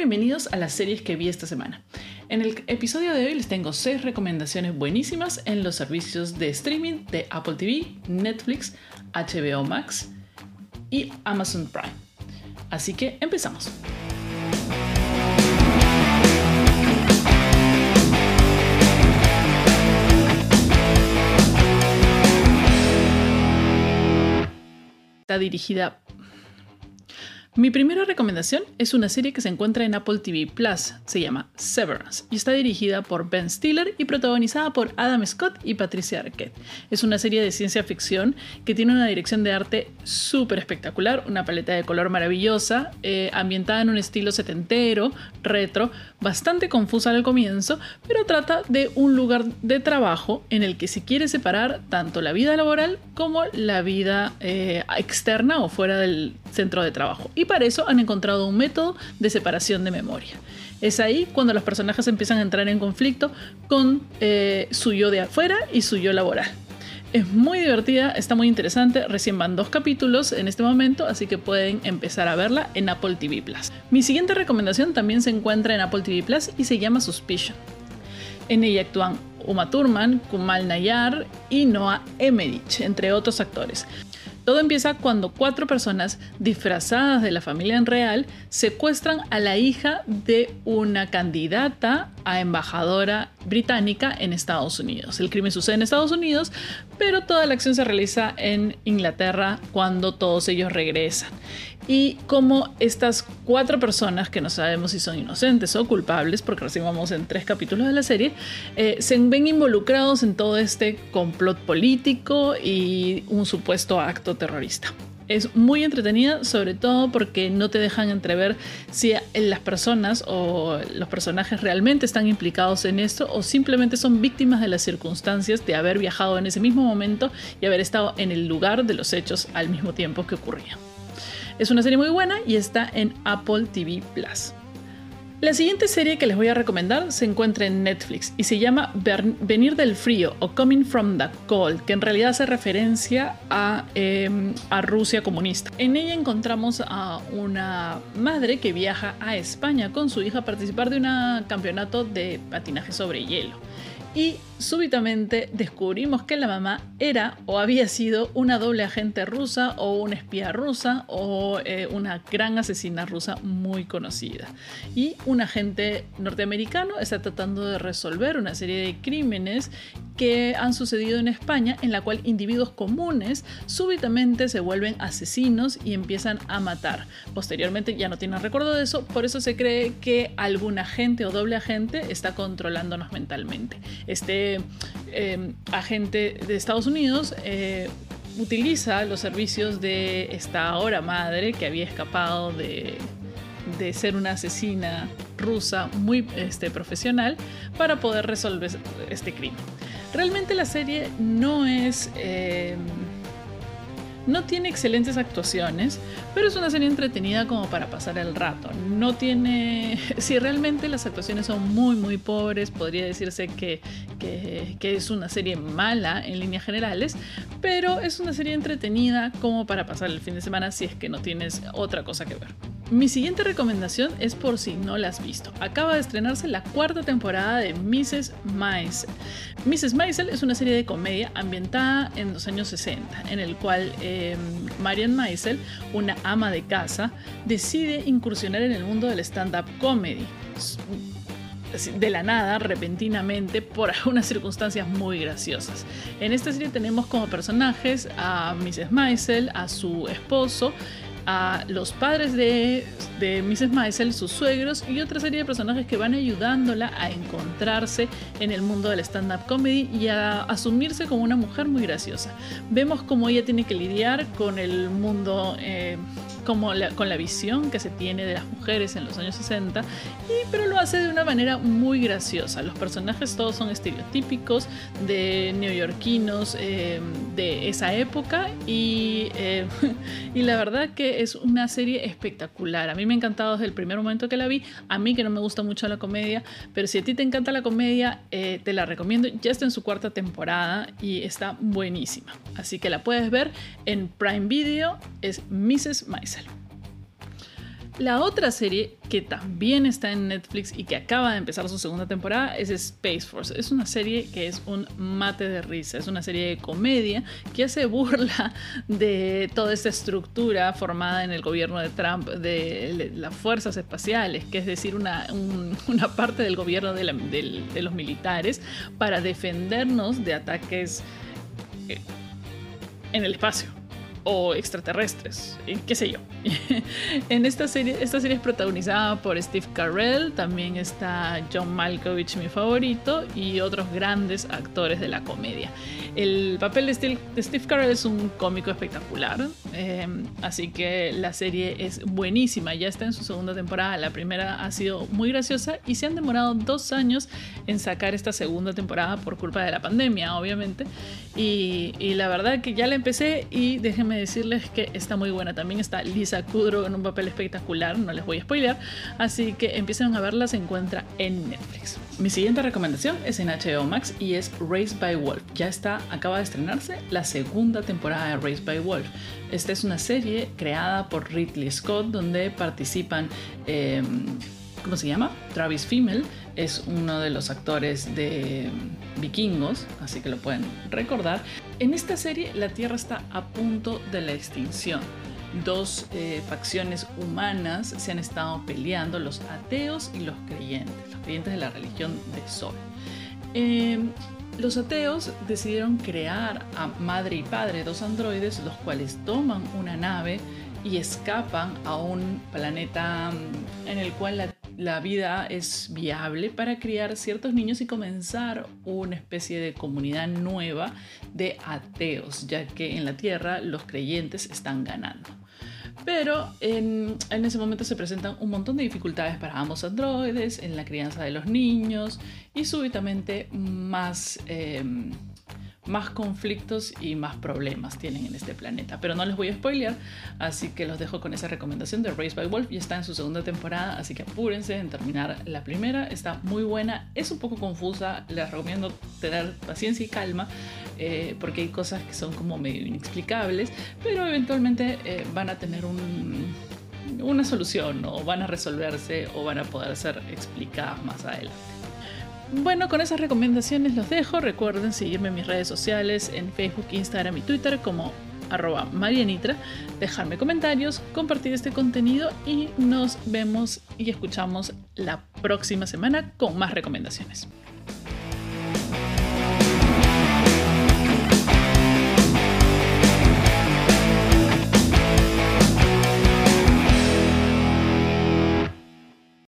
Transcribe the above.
bienvenidos a las series que vi esta semana. En el episodio de hoy les tengo 6 recomendaciones buenísimas en los servicios de streaming de Apple TV, Netflix, HBO Max y Amazon Prime. Así que empezamos. Está dirigida mi primera recomendación es una serie que se encuentra en Apple TV Plus, se llama Severance y está dirigida por Ben Stiller y protagonizada por Adam Scott y Patricia Arquette. Es una serie de ciencia ficción que tiene una dirección de arte súper espectacular, una paleta de color maravillosa, eh, ambientada en un estilo setentero, retro, bastante confusa al comienzo, pero trata de un lugar de trabajo en el que se quiere separar tanto la vida laboral como la vida eh, externa o fuera del centro de trabajo y para eso han encontrado un método de separación de memoria. Es ahí cuando los personajes empiezan a entrar en conflicto con eh, su yo de afuera y su yo laboral. Es muy divertida, está muy interesante, recién van dos capítulos en este momento, así que pueden empezar a verla en Apple TV Plus. Mi siguiente recomendación también se encuentra en Apple TV Plus y se llama Suspicion. En ella actúan Uma Thurman, Kumal Nayar y Noah Emmerich, entre otros actores. Todo empieza cuando cuatro personas disfrazadas de la familia en real secuestran a la hija de una candidata a embajadora británica en Estados Unidos. El crimen sucede en Estados Unidos, pero toda la acción se realiza en Inglaterra cuando todos ellos regresan y cómo estas cuatro personas, que no sabemos si son inocentes o culpables, porque recién vamos en tres capítulos de la serie, eh, se ven involucrados en todo este complot político y un supuesto acto terrorista. Es muy entretenida, sobre todo porque no te dejan entrever si las personas o los personajes realmente están implicados en esto o simplemente son víctimas de las circunstancias de haber viajado en ese mismo momento y haber estado en el lugar de los hechos al mismo tiempo que ocurrían. Es una serie muy buena y está en Apple TV Plus. La siguiente serie que les voy a recomendar se encuentra en Netflix y se llama Venir del Frío o Coming from the Cold, que en realidad hace referencia a, em, a, Rusia comunista. En ella encontramos a una madre que viaja a España con su hija a participar de un campeonato de patinaje sobre hielo y súbitamente descubrimos que la mamá era o había sido una doble agente rusa o una espía rusa o eh, una gran asesina rusa muy conocida. Y un agente norteamericano está tratando de resolver una serie de crímenes que han sucedido en España en la cual individuos comunes súbitamente se vuelven asesinos y empiezan a matar. Posteriormente ya no tienen recuerdo de eso, por eso se cree que algún agente o doble agente está controlándonos mentalmente. Este eh, agente de Estados Unidos eh, utiliza los servicios de esta ahora madre que había escapado de, de ser una asesina rusa muy este, profesional para poder resolver este crimen. Realmente la serie no es... Eh, no tiene excelentes actuaciones, pero es una serie entretenida como para pasar el rato. No tiene... Si realmente las actuaciones son muy, muy pobres, podría decirse que, que, que, es una serie mala en líneas generales, pero es una serie entretenida como para pasar el fin de semana si es que no tienes otra cosa que ver. Mi siguiente recomendación es por si no la has visto. Acaba de estrenarse la cuarta temporada de Mrs. Maisel. Mrs. Maisel es una serie de comedia ambientada en los años 60, en el cual eh, Marian Maisel, una ama de casa, decide incursionar en el mundo del stand-up comedy de la nada, repentinamente, por algunas circunstancias muy graciosas. En esta serie tenemos como personajes a Mrs. Maisel, a su esposo, a los padres de, de Mrs. Maisel, sus suegros y otra serie de personajes que van ayudándola a encontrarse en el mundo del stand-up comedy y a asumirse como una mujer muy graciosa. Vemos cómo ella tiene que lidiar con el mundo eh, como con la visión que se tiene de las mujeres en los años 60, y, pero lo hace de una manera muy graciosa. Los personajes todos son estereotípicos de neoyorquinos eh, de esa época y, eh, y la verdad que es una serie espectacular. A mí me ha encantado desde el primer momento que la vi, a mí que no me gusta mucho la comedia, pero si a ti te encanta la comedia, eh, te la recomiendo. Ya está en su cuarta temporada y está buenísima. Así que la puedes ver en Prime Video, es Mrs. Mice. La otra serie que también está en Netflix y que acaba de empezar su segunda temporada es Space Force. Es una serie que es un mate de risa, es una serie de comedia que hace burla de toda esta estructura formada en el gobierno de Trump de las fuerzas espaciales, que es decir, una, una parte del gobierno de, los militares para defendernos de ataques eh, en el espacio o extraterrestres, qué sé yo. en esta serie, esta serie es protagonizada por Steve Carell, también está John Malkovich, mi favorito, y otros grandes actores de la comedia. El papel de Steve, Carell es un cómico espectacular, em, así que la serie es buenísima, ya está en su segunda temporada, la primera ha sido muy graciosa y se han demorado dos años en sacar esta segunda temporada por culpa de la pandemia, obviamente, y, y la verdad que ya la empecé y déjenme decirles que está muy buena. También está Lisa Kudrow en un papel espectacular, no les voy a spoilear. Así que empiecen a verla, se encuentra en Netflix. Mi siguiente recomendación es en HBO Max y es Race by Wolf. Ya está, acaba de estrenarse la segunda temporada de Race by Wolf. Esta es una serie creada por Ridley Scott donde participan... Em, ¿cómo se llama? Travis Fimmel es uno de los actores de Vikingos, así que lo pueden recordar. En esta serie la Tierra está a punto de la extinción. Dos eh, facciones humanas se han estado peleando, los ateos y los creyentes, los creyentes de la religión de Sol. Em, los ateos decidieron crear a madre y padre, dos androides, los cuales toman una nave y escapan a un planeta mm, en el cual la la vida es viable para criar ciertos niños y comenzar una especie de comunidad nueva de ateos, ya que en la Tierra los creyentes están ganando. Pero en, ese momento se presentan un montón de dificultades para ambos androides en la crianza de los niños y súbitamente más... Em, más conflictos y más problemas tienen en este planeta. Pero no les voy a spoilear, así que los dejo con esa recomendación de Race by Wolf. Ya está en su segunda temporada, así que apúrense en terminar la primera. Está muy buena, es un poco confusa, les recomiendo tener paciencia y calma. Eh, porque hay cosas que son como medio inexplicables, pero eventualmente eh, van a tener una solución o van a resolverse o van a poder ser explicadas más adelante. Bueno, con esas recomendaciones los dejo. Recuerden seguirme en mis redes sociales, en Facebook, Instagram y Twitter como marianitra, dejarme comentarios, compartir este contenido y nos vemos y escuchamos la próxima semana con más recomendaciones.